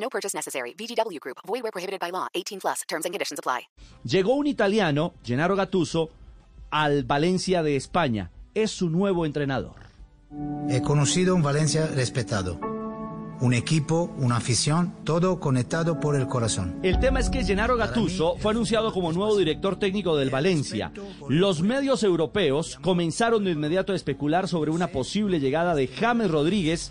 No purchase necessary. VGW Group. Void where prohibited by law. 18 plus. Terms and conditions apply. Llegó un italiano, Gennaro Gattuso, al Valencia de España. Es su nuevo entrenador. He conocido un Valencia respetado. Un equipo, una afición, todo conectado por el corazón. El tema es que Gennaro Gattuso fue anunciado como nuevo director técnico del Valencia. Los medios europeos comenzaron de inmediato a especular sobre una posible llegada de James Rodríguez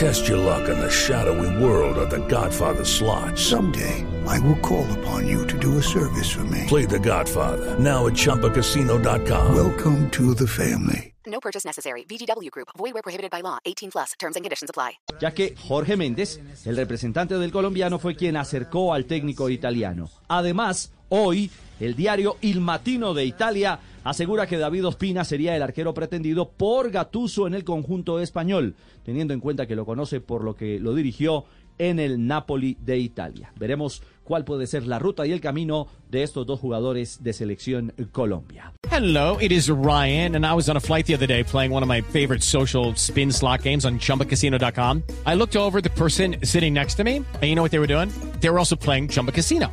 Test your luck in the shadowy world of The Godfather slot. Someday, I will call upon you to do a service for me. Play The Godfather now at ChumbaCasino.com. Welcome to the family. No purchase necessary. VGW Group. Void where prohibited by law. 18 plus. Terms and conditions apply. ya que Jorge Méndez, el representante del colombiano, fue quien acercó al técnico italiano. Además, hoy, el diario Il Matino de Italia asegura que David Ospina sería el arquero pretendido por Gattuso en el conjunto español, teniendo en cuenta que lo conoce por lo que lo dirigió en el Napoli de Italia. Veremos cuál puede ser la ruta y el camino de estos dos jugadores de selección Colombia. Hello, it is Ryan, and I was on a flight the other day playing one of my favorite social spin slot games on chumbacasino.com. I looked over the person sitting next to me, and you know what they were doing? They were also playing Chumba Casino.